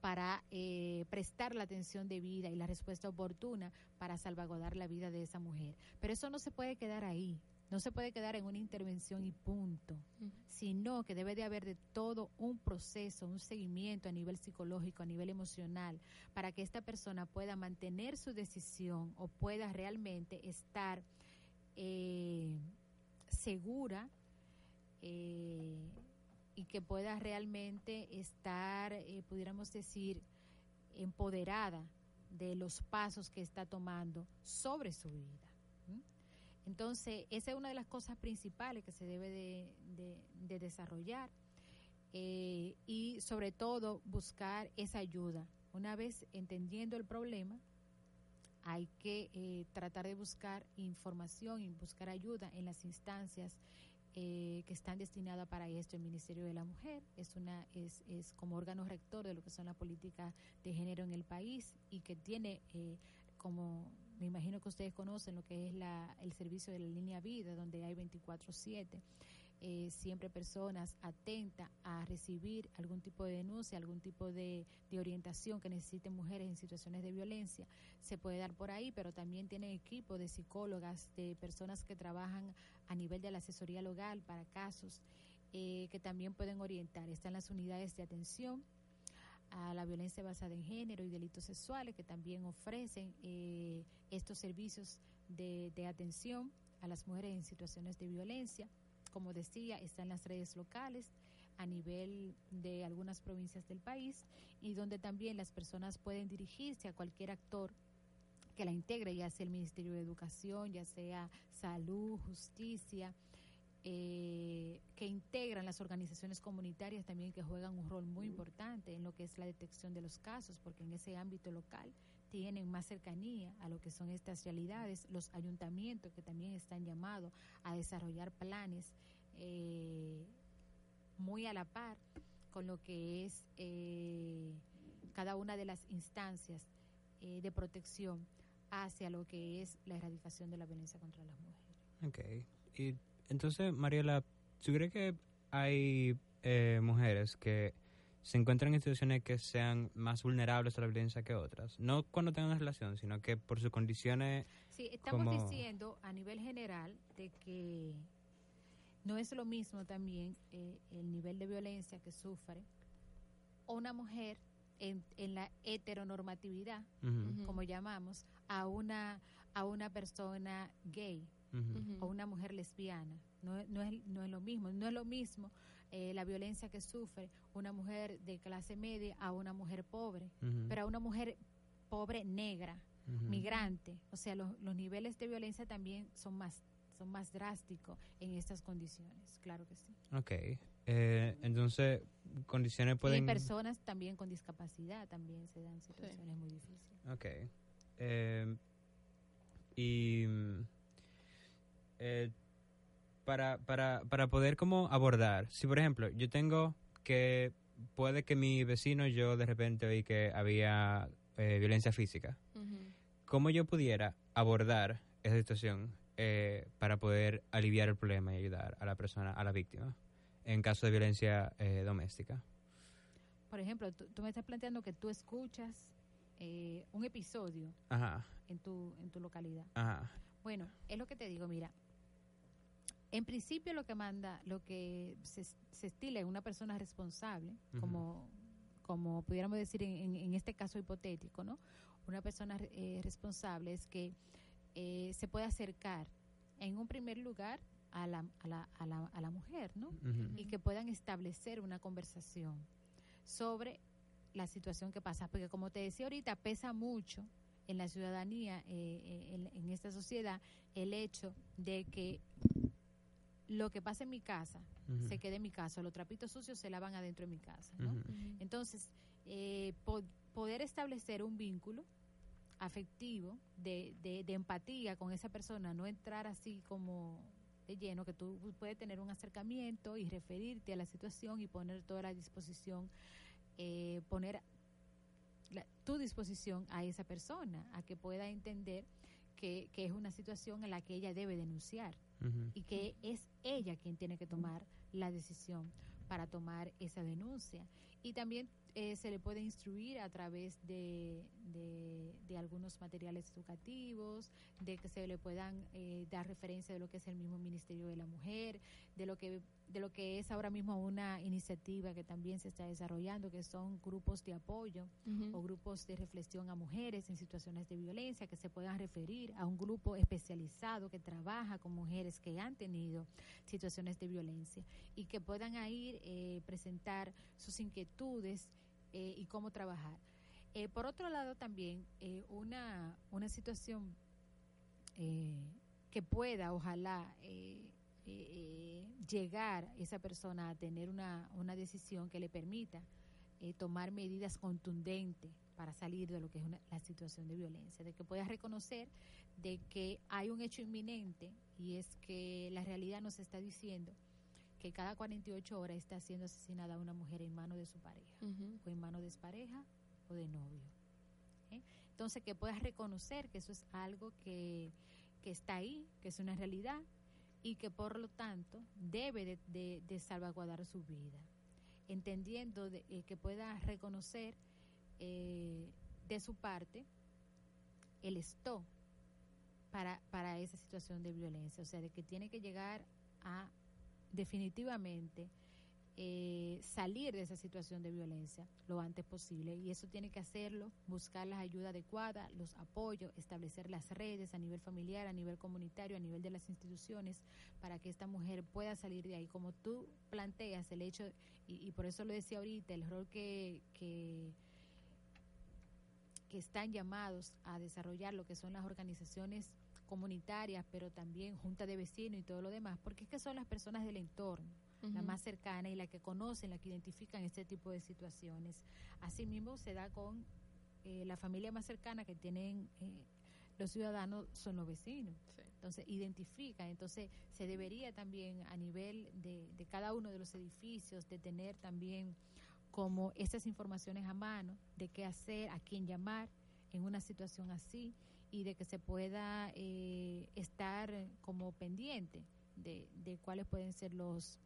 C: para eh, prestar la atención debida y la respuesta oportuna para salvaguardar la vida de esa mujer. Pero eso no se puede quedar ahí, no se puede quedar en una intervención y punto. Sino que debe de haber de todo un proceso, un seguimiento a nivel psicológico, a nivel emocional, para que esta persona pueda mantener su decisión o pueda realmente estar eh, segura eh, y que pueda realmente estar, eh, pudiéramos decir, empoderada de los pasos que está tomando sobre su vida. Entonces, esa es una de las cosas principales que se debe de, de- de desarrollar eh, y sobre todo buscar esa ayuda. Una vez entendiendo el problema, hay que eh, tratar de buscar información y buscar ayuda en las instancias eh, que están destinadas para esto. El Ministerio de la Mujer es una es, es como órgano rector de lo que son las políticas de género en el país y que tiene eh, como me imagino que ustedes conocen lo que es la, el servicio de la línea vida, donde hay 24/7, eh, siempre personas atentas a recibir algún tipo de denuncia, algún tipo de, de orientación que necesiten mujeres en situaciones de violencia, se puede dar por ahí, pero también tienen equipo de psicólogas, de personas que trabajan a nivel de la asesoría legal para casos eh, que también pueden orientar. Están las unidades de atención a la violencia basada en género y delitos sexuales que también ofrecen eh, estos servicios de, de atención a las mujeres en situaciones de violencia. Como decía, están las redes locales a nivel de algunas provincias del país y donde también las personas pueden dirigirse a cualquier actor que la integre, ya sea el Ministerio de Educación, ya sea Salud, Justicia, eh, que integran las organizaciones comunitarias también que juegan un rol muy importante en lo que es la detección de los casos, porque en ese ámbito local tienen más cercanía a lo que son estas realidades, los ayuntamientos que también están llamados a desarrollar planes eh, muy a la par con lo que es eh, cada una de las instancias eh, de protección hacia lo que es la erradicación de la violencia contra las mujeres.
A: Ok. Y entonces, Mariela, ¿tú crees que hay eh, mujeres que se encuentran en situaciones que sean más vulnerables a la violencia que otras? No cuando tengan una relación, sino que por sus condiciones...
C: Sí, estamos
A: como-
C: diciendo a nivel general de que no es lo mismo también eh, el nivel de violencia que sufre una mujer en, en la heteronormatividad, como llamamos, a una, a una persona gay
A: Ujú.
C: o una mujer lesbiana. No, no, es, no es lo mismo. No es lo mismo eh, la violencia que sufre una mujer de clase media a una mujer pobre, pero a una mujer pobre negra, migrante. O sea, los, los niveles de violencia también son más son más drásticos en estas condiciones, claro que sí.
A: Ok. Eh, entonces, condiciones
C: Y
A: pueden...
C: en personas también con discapacidad también se dan situaciones muy difíciles.
A: Ok. Eh, y mm, eh, para, para, para poder como abordar, si por ejemplo yo tengo que puede que mi vecino yo de repente oí que había eh, violencia física,
B: Ujú.
A: ¿cómo yo pudiera abordar esa situación eh, para poder aliviar el problema y ayudar a la persona, a la víctima, en caso de violencia eh, doméstica?
C: Por ejemplo, tú, tú me estás planteando que tú escuchas eh, un episodio
A: Ajá,
C: en tu, en tu localidad.
A: ajá.
C: Bueno, es lo que te digo, mira. En principio lo que manda, lo que se, se estila en una persona responsable, como, como pudiéramos decir en, en- en este caso hipotético, ¿no? Una persona eh, responsable es que eh, se puede acercar en un primer lugar a la, a la, a la, a la mujer, ¿no? y que puedan establecer una conversación sobre la situación que pasa. Porque como te decía ahorita, pesa mucho en la ciudadanía, eh, eh, en, en esta sociedad, el hecho de que lo que pasa en mi casa se quede en mi casa, los trapitos sucios se lavan adentro de mi casa. ¿no? Entonces, eh, po- poder establecer un vínculo afectivo, de, de, de empatía con esa persona, no entrar así como de lleno, que tú puedes tener un acercamiento y referirte a la situación y poner toda la disposición, eh, poner la- tu disposición a esa persona, a que pueda entender que, que es una situación en la que ella debe denunciar Y que es ella quien tiene que tomar la decisión para tomar esa denuncia. Y también eh, se le puede instruir a través de, de, de algunos materiales educativos, de que se le puedan eh, dar referencia de lo que es el mismo Ministerio de la Mujer, de lo que de lo que es ahora mismo una iniciativa que también se está desarrollando, que son grupos de apoyo o grupos de reflexión a mujeres en situaciones de violencia que se puedan referir a un grupo especializado que trabaja con mujeres que han tenido situaciones de violencia y que puedan ahí eh, presentar sus inquietudes eh, y cómo trabajar. Eh, por otro lado también eh, una, una situación eh, que pueda ojalá llegar esa persona a tener una, una decisión que le permita tomar medidas contundentes para salir de lo que es una- la situación de violencia, de que pueda reconocer de que hay un hecho inminente y es que la realidad nos está diciendo que cada 48 horas está siendo asesinada una mujer en manos de su pareja o en manos de pareja o de novio. ¿eh? Entonces, que puedas reconocer que eso es algo que, que está ahí, que es una realidad y que por lo tanto debe de, de- de salvaguardar su vida, entendiendo de- eh, que pueda reconocer eh, de su parte el stop para, para esa situación de violencia, o sea, de que tiene que llegar a definitivamente eh, salir de esa situación de violencia lo antes posible y eso tiene que hacerlo, buscar las ayudas adecuadas, los apoyos, establecer las redes a nivel familiar, a nivel comunitario, a nivel de las instituciones para que esta mujer pueda salir de ahí. Como tú planteas el hecho, y, y por eso lo decía ahorita, el rol que, que, que están llamados a desarrollar lo que son las organizaciones comunitarias, pero también junta de vecinos y todo lo demás, porque es que son las personas del entorno, la más cercana y la que conocen, la que identifican este tipo de situaciones. Asimismo se da con eh, la familia más cercana que tienen eh, los ciudadanos son los vecinos. Entonces, identifican. Entonces, se debería también a nivel de, de cada uno de los edificios de tener también como esas informaciones a mano de qué hacer, a quién llamar en una situación así y de que se pueda eh, estar como pendiente de, de cuáles pueden ser los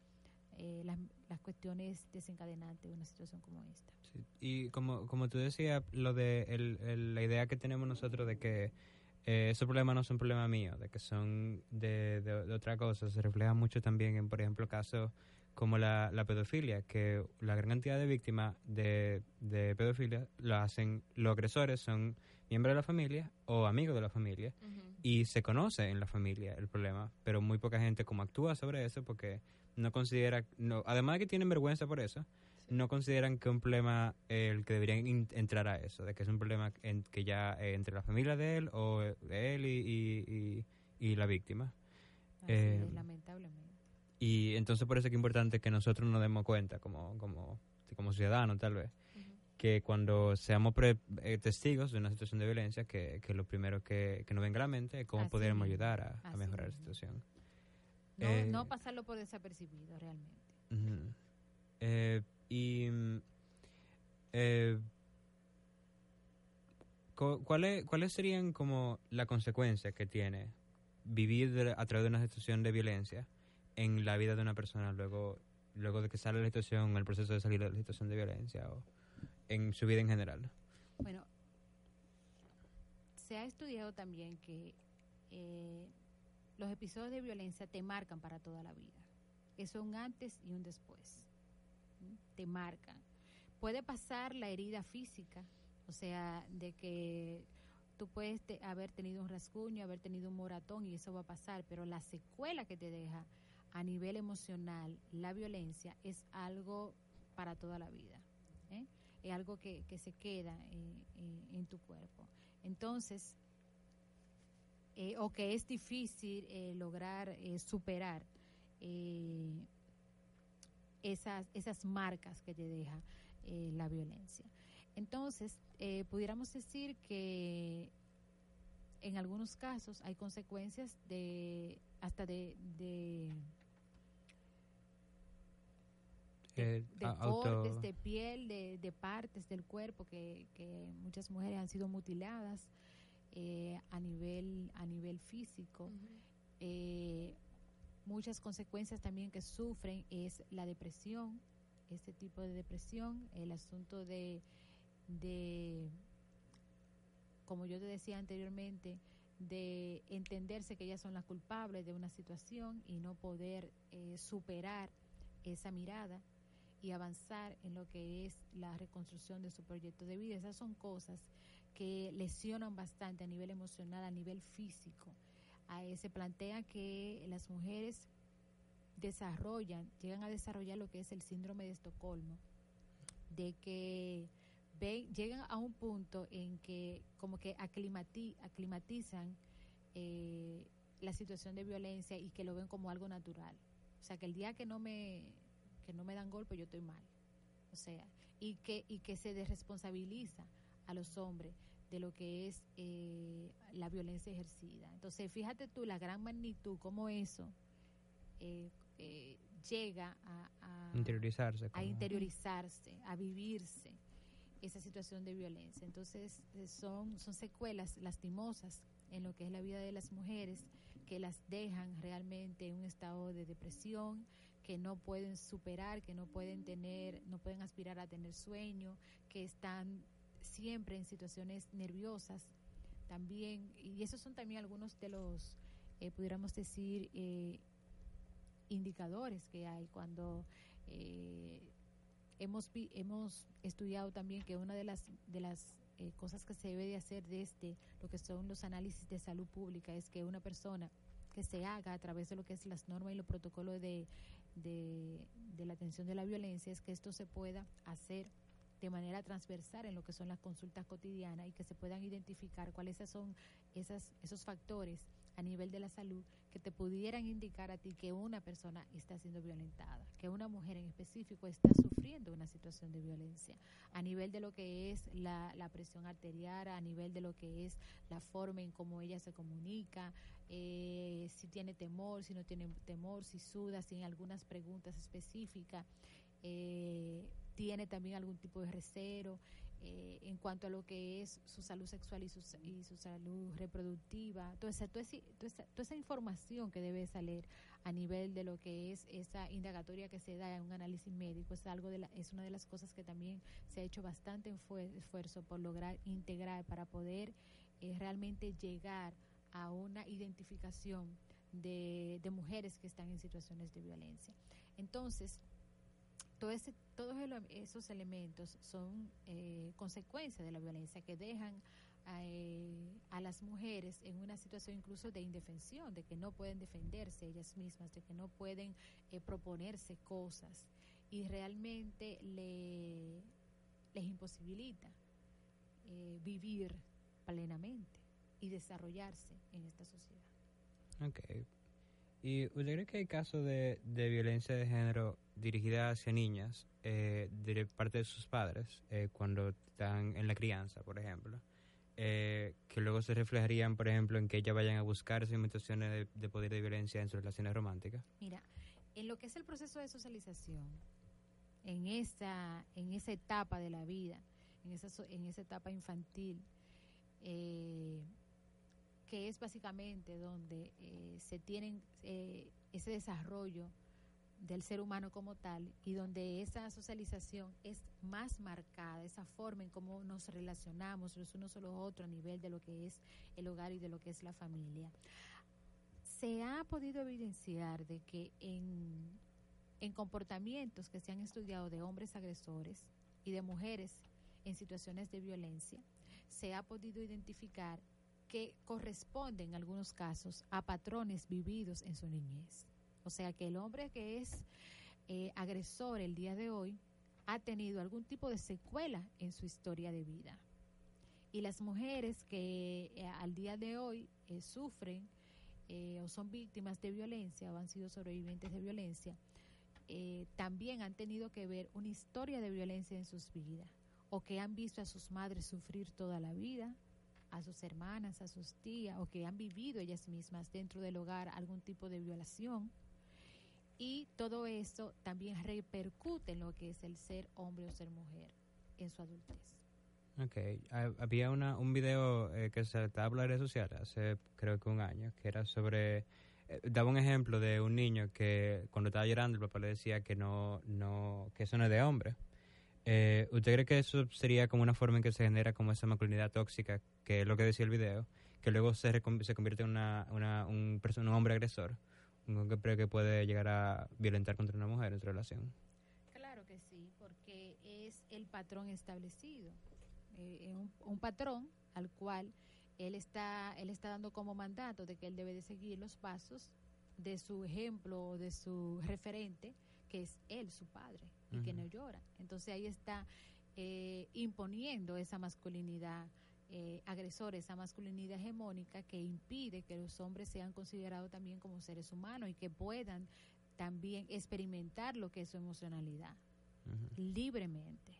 C: eh, las, las, cuestiones desencadenantes de una situación como esta.
A: Y como, como tú decías, lo de el, la idea que tenemos nosotros de que eh, esos problemas no son problemas míos, de que son de, de, otra cosa, se refleja mucho también en, por ejemplo, casos como la, la pedofilia, que la gran cantidad de víctimas de, de pedofilia lo hacen, los agresores son miembros de la familia o amigos de la familia y se conoce en la familia el problema, pero muy poca gente como actúa sobre eso porque no considera, no, además de que tienen vergüenza por eso, no consideran que un problema el que deberían entrar a eso, de que es un problema en, que ya eh, entre la familia de él o de él y, y, la víctima.
C: Eh, lamentablemente.
A: Y entonces por eso es que es importante que nosotros nos demos cuenta como, como, como ciudadanos tal vez, que cuando seamos eh, testigos de una situación de violencia, que, que lo primero que, que nos venga a la mente es cómo podemos ayudar a, mejorar la situación.
C: No, eh, no pasarlo por desapercibido realmente.
A: eh, y eh, ¿cuáles, ¿cuáles serían como las consecuencias que tiene vivir a través de una situación de violencia en la vida de una persona luego luego de que sale la situación, el proceso de salir de la situación de violencia o en su vida en general?
C: Bueno, se ha estudiado también que eh, los episodios de violencia te marcan para toda la vida. Es un antes y un después. Te marcan. Puede pasar la herida física, o sea, de que tú puedes haber tenido un rasguño, haber tenido un moratón y eso va a pasar, pero la secuela que te deja a nivel emocional la violencia es algo para toda la vida. ¿Eh? Es algo que, se queda en tu cuerpo. Entonces, eh, o que es difícil eh, lograr eh, superar esas, esas marcas que te deja la violencia. Entonces, pudiéramos decir que en algunos casos hay consecuencias de hasta de de, cortes de piel, de, de, partes del cuerpo que, que muchas mujeres han sido mutiladas eh, a nivel a nivel físico. Eh, muchas consecuencias también que sufren es la depresión, este tipo de depresión, el asunto de, de como yo te decía anteriormente, de entenderse que ellas son las culpables de una situación y no poder eh, superar esa mirada y avanzar en lo que es la reconstrucción de su proyecto de vida. Esas son cosas que lesionan bastante a nivel emocional, a nivel físico. se plantea que las mujeres desarrollan, llegan a desarrollar lo que es el síndrome de Estocolmo, de que llegan a un punto en que como que aclimatizan eh, la situación de violencia y que lo ven como algo natural. O sea, que el día que no me, que no me dan golpe yo estoy mal. O sea, y que, y que se desresponsabiliza a los hombres de lo que es eh, la violencia ejercida. Entonces, fíjate tú la gran magnitud, como eso eh, eh, llega a,
A: interiorizarse,
C: a interiorizarse, a vivirse esa situación de violencia. Entonces, son, son secuelas lastimosas en lo que es la vida de las mujeres que las dejan realmente en un estado de depresión, que no pueden superar, que no pueden tener, no pueden aspirar a tener sueño, que están siempre en situaciones nerviosas también, y esos son también algunos de los, eh, pudiéramos decir, eh, indicadores que hay cuando eh, hemos, hemos estudiado también que una de las, de las cosas que se debe de hacer desde lo que son los análisis de salud pública es que una persona que se haga a través de lo que es las normas y los protocolos de, de, de la atención de la violencia es que esto se pueda hacer de manera transversal en lo que son las consultas cotidianas y que se puedan identificar cuáles son esas, esos factores a nivel de la salud que te pudieran indicar a ti que una persona está siendo violentada, que una mujer en específico está sufriendo una situación de violencia, a nivel de lo que es la, presión arterial, a nivel de lo que es la forma en cómo ella se comunica, eh, si tiene temor, si no tiene temor, si suda, si en algunas preguntas específicas eh, tiene también algún tipo de recero. Eh, en cuanto a lo que es su salud sexual y su, y su salud reproductiva, toda esa, toda, esa, toda esa información que debe salir a nivel de lo que es esa indagatoria que se da en un análisis médico es algo de la, es una de las cosas que también se ha hecho bastante esfuerzo por lograr integrar para poder eh, realmente llegar a una identificación de, de mujeres que están en situaciones de violencia. Entonces, ese, todos esos elementos son eh, consecuencias de la violencia que dejan eh, a las mujeres en una situación incluso de indefensión, de que no pueden defenderse ellas mismas, de que no pueden eh, proponerse cosas y realmente le, les imposibilita vivir plenamente y desarrollarse en esta sociedad.
A: Okay. ¿Y usted cree que hay casos de, de violencia de género dirigida hacia niñas eh, de parte de sus padres eh, cuando están en la crianza, por ejemplo? Eh, que luego se reflejarían, por ejemplo, en que ellas vayan a buscar situaciones de, de poder de violencia en sus relaciones románticas?
C: Mira, en lo que es el proceso de socialización, en esa, en esa etapa de la vida, en esa, en esa etapa infantil, eh, que es básicamente donde se tienen eh, ese desarrollo del ser humano como tal y donde esa socialización es más marcada, esa forma en cómo nos relacionamos los unos con los otros a nivel de lo que es el hogar y de lo que es la familia. Se ha podido evidenciar de que en, en comportamientos que se han estudiado de hombres agresores y de mujeres en situaciones de violencia, se ha podido identificar que corresponden en algunos casos a patrones vividos en su niñez. O sea que el hombre que es eh, agresor el día de hoy ha tenido algún tipo de secuela en su historia de vida. Y las mujeres que eh, al día de hoy eh, sufren o son víctimas de violencia o han sido sobrevivientes de violencia, también han tenido que ver una historia de violencia en sus vidas o que han visto a sus madres sufrir toda la vida a sus hermanas, a sus tías, o que han vivido ellas mismas dentro del hogar algún tipo de violación. Y todo eso también repercute en lo que es el ser hombre o ser mujer en su adultez.
A: Ok, había una, un video eh, que se estaba en redes sociales hace creo que un año, que era sobre, eh, daba un ejemplo de un niño que cuando estaba llorando el papá le decía que no, no, que eso no es de hombre. Eh, ¿Usted cree que eso sería como una forma en que se genera como esa masculinidad tóxica, que es lo que decía el video, que luego se, se convierte en una, una, un, un hombre agresor? Que cree que puede llegar a violentar contra una mujer en su relación.
C: Claro que sí, porque es el patrón establecido. Eh, un, un patrón al cual él está, él está dando como mandato de que él debe de seguir los pasos de su ejemplo o de su referente, que es él, su padre y que no llora. Entonces ahí está eh, imponiendo esa masculinidad eh, agresora, esa masculinidad hegemónica que impide que los hombres sean considerados también como seres humanos y que puedan también experimentar lo que es su emocionalidad libremente.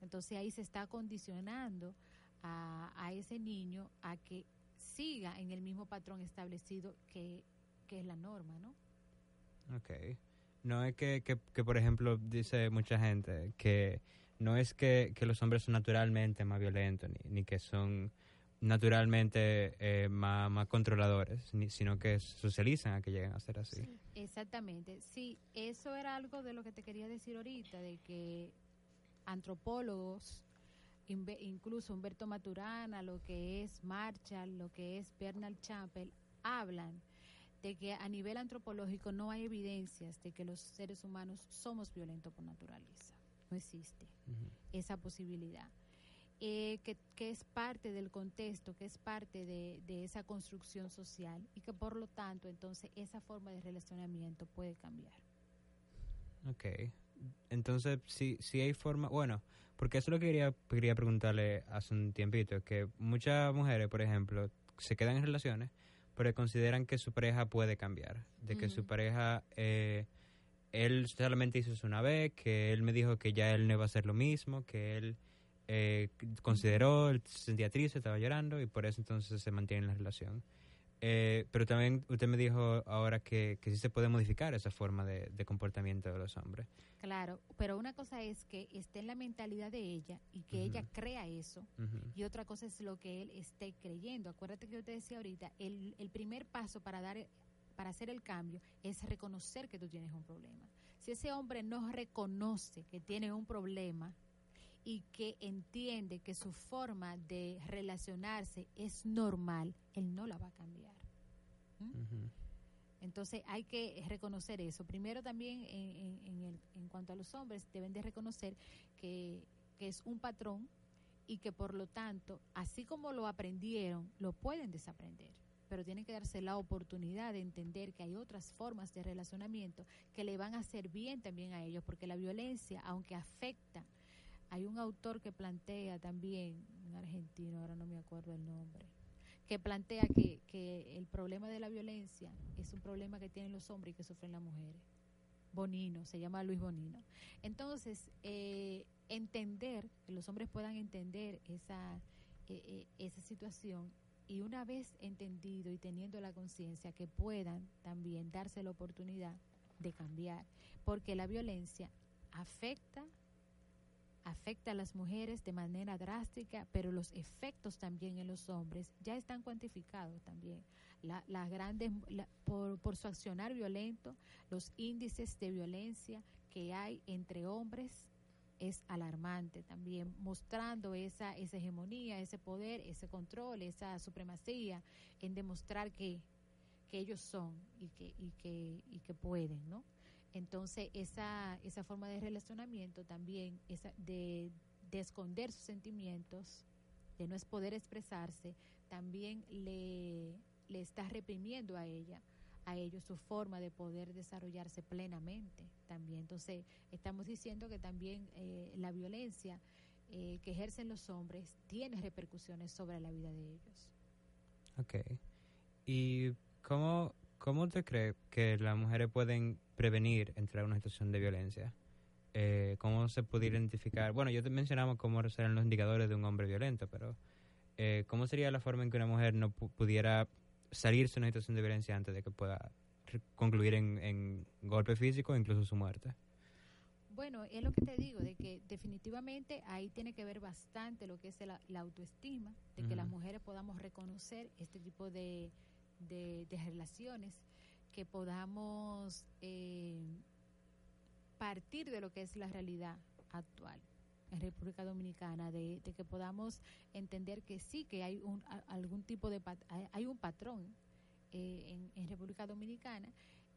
C: Entonces ahí se está condicionando a, a, ese niño a que siga en el mismo patrón establecido que, que es la norma, ¿no?
A: Okay no es que, que, por ejemplo, dice mucha gente que no es que, que los hombres son naturalmente más violentos, ni, ni que son naturalmente eh, más, más, controladores, ni, sino que socializan a que lleguen a ser así.
C: exactamente, sí, eso era algo de lo que te quería decir ahorita, de que antropólogos, incluso Humberto Maturana, lo que es Marshall, lo que es Bernard Chappell, hablan de que a nivel antropológico no hay evidencias de que los seres humanos somos violentos por naturaleza. No existe esa posibilidad. Eh, que, que, es parte del contexto, que es parte de, de, esa construcción social y que por lo tanto entonces esa forma de relacionamiento puede cambiar.
A: Ok, entonces si, si hay forma, bueno, porque eso es lo que quería, quería preguntarle hace un tiempito, que muchas mujeres, por ejemplo, se quedan en relaciones porque consideran que su pareja puede cambiar, de que su pareja, eh, él solamente hizo eso una vez, que él me dijo que ya él no iba a hacer lo mismo, que él eh, consideró, él se sentía triste, estaba llorando y por eso entonces se mantiene en la relación. Eh, pero también usted me dijo ahora que, que sí se puede modificar esa forma de, de comportamiento de los hombres.
C: Claro, pero una cosa es que esté en la mentalidad de ella y que ella crea eso. Y otra cosa es lo que él esté creyendo. Acuérdate que yo te decía ahorita, el, el primer paso para dar para hacer el cambio es reconocer que tú tienes un problema. Si ese hombre no reconoce que tiene un problema y que entiende que su forma de relacionarse es normal, él no la va a cambiar. ¿Mm? Entonces hay que reconocer eso. Primero también en, en- en el- en cuanto a los hombres deben de reconocer que, que es un patrón y que por lo tanto, así como lo aprendieron, lo pueden desaprender. Pero tienen que darse la oportunidad de entender que hay otras formas de relacionamiento que le van a hacer bien también a ellos, porque la violencia, aunque afecta, hay un autor que plantea también, un argentino, ahora no me acuerdo el nombre, que plantea que, que el problema de la violencia es un problema que tienen los hombres y que sufren las mujeres. Bonino, se llama Luis Bonino. Entonces, eh, entender, que los hombres puedan entender esa, eh, eh, esa situación y una vez entendido y teniendo la conciencia que puedan también darse la oportunidad de cambiar, porque la violencia afecta afecta a las mujeres de manera drástica, pero los efectos también en los hombres ya están cuantificados también. La- las grandes, la- por, por su accionar violento, los índices de violencia que hay entre hombres es alarmante también, mostrando esa, esa hegemonía, ese poder, ese control, esa supremacía en demostrar que, que ellos son y que, y que, y que pueden, ¿no? Entonces, esa, esa forma de relacionamiento también, esa de, de esconder sus sentimientos, de no es poder expresarse, también le, le está reprimiendo a ella, a ellos su forma de poder desarrollarse plenamente también. Entonces, estamos diciendo que también eh, la violencia eh, que ejercen los hombres tiene repercusiones sobre la vida de ellos.
A: Ok. ¿Y cómo, cómo te crees que las mujeres pueden prevenir entrar a una situación de violencia? Eh, ¿Cómo se puede identificar? Bueno, yo te mencionamos cómo serán los indicadores de un hombre violento, pero eh, ¿cómo sería la forma en que una mujer no pu- pudiera salirse de una situación de violencia antes de que pueda concluir en, en golpe físico o incluso su muerte?
C: Bueno, es lo que te digo, de que definitivamente ahí tiene que ver bastante lo que es la, la autoestima, de que las mujeres podamos reconocer este tipo de, de- de relaciones, que podamos eh, partir de lo que es la realidad actual en República Dominicana, de, que podamos entender que sí, que hay un, algún tipo de, pat- hay- hay un patrón eh, en, en República Dominicana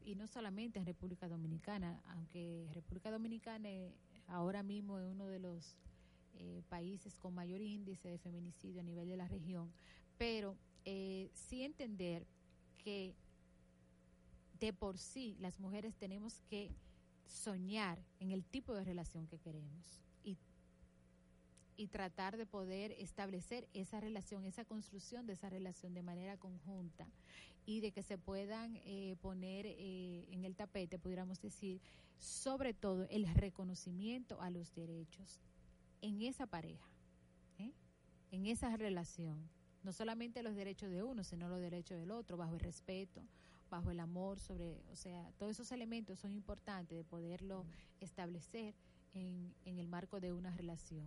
C: y no solamente en República Dominicana, aunque República Dominicana eh, ahora mismo es uno de los eh, países con mayor índice de feminicidio a nivel de la región, pero eh, sí entender que de por sí las mujeres tenemos que soñar en el tipo de relación que queremos y, tratar de poder establecer esa relación, esa construcción de esa relación de manera conjunta y de que se puedan eh, poner eh, en el tapete, pudiéramos decir, sobre todo el reconocimiento a los derechos en esa pareja, ¿eh? en esa relación. No solamente los derechos de uno, sino los derechos del otro, bajo el respeto, bajo el amor, sobre, o sea, todos esos elementos son importantes de poderlo establecer en, en el marco de una relación.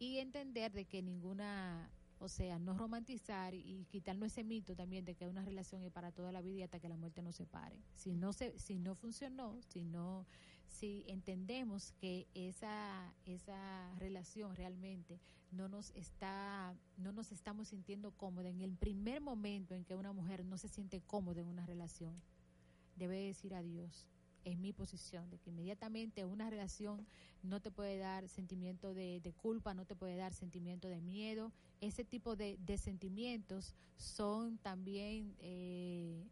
C: Y entender de que ninguna, o sea, no romantizar y quitarnos ese mito también de que una relación es para toda la vida y hasta que la muerte nos separe. Si no se, si no funcionó, si no, si entendemos que esa, esa relación realmente no nos está, no nos estamos sintiendo cómoda en el primer momento en que una mujer no se siente cómoda en una relación, debe decir adiós. Es mi posición, de que inmediatamente una relación no te puede dar sentimiento de, culpa, no te puede dar sentimiento de miedo. Ese tipo de, de sentimientos son también eh,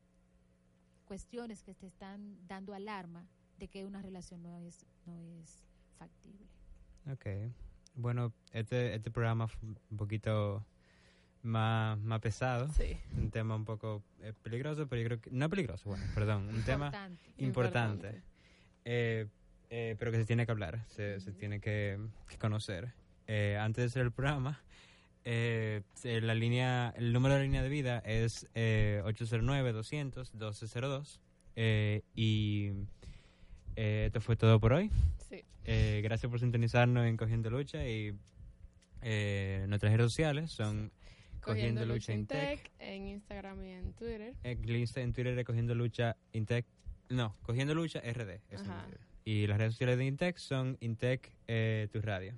C: cuestiones que te están dando alarma de que una relación no es, no es factible.
A: Ok. Bueno, este, este programa fue un poquito más, más pesado.
B: Sí.
A: Un tema un poco eh, peligroso, pero yo creo que... No peligroso, bueno, perdón. Un tema
C: Importante.
A: eh, eh, pero que se tiene que hablar, se, se tiene que, que conocer. Antes de hacer el programa, eh, la línea, el número de la línea de vida es eh, 809-200-1202. Eh, y eh, esto fue todo por hoy.
B: Sí.
A: Gracias por sintonizarnos en Cogiendo Lucha y eh, nuestras redes sociales son Cogiendo Lucha Intec.
B: en Instagram y en Twitter.
A: El Insta en Twitter es Cogiendo Lucha Intec. No, Cogiendo Lucha RD. es. Y las redes sociales de Intec son Intec eh, Tu Radio.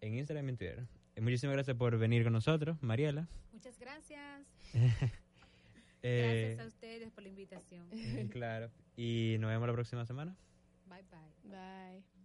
A: En Instagram y en Twitter. Eh, muchísimas gracias por venir con nosotros, Mariela.
C: Muchas gracias.
A: Eh,
C: Gracias a ustedes por la invitación.
A: claro. Y nos vemos la próxima semana.
C: Bye bye.
B: Bye.